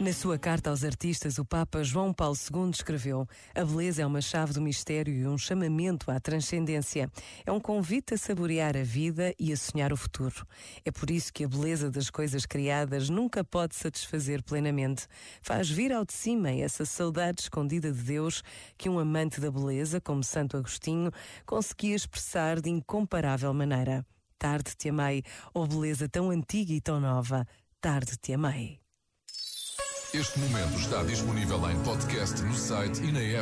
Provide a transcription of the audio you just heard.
Na sua carta aos artistas, o Papa João Paulo II escreveu: A beleza é uma chave do mistério e um chamamento à transcendência. É um convite a saborear a vida e a sonhar o futuro. É por isso que a beleza das coisas criadas nunca pode satisfazer plenamente. Faz vir ao de cima essa saudade escondida de Deus que um amante da beleza, como Santo Agostinho, conseguia expressar de incomparável maneira. Tarde te amei, oh beleza tão antiga e tão nova. Tarde te amei. Este momento está disponível em podcast no site e na app.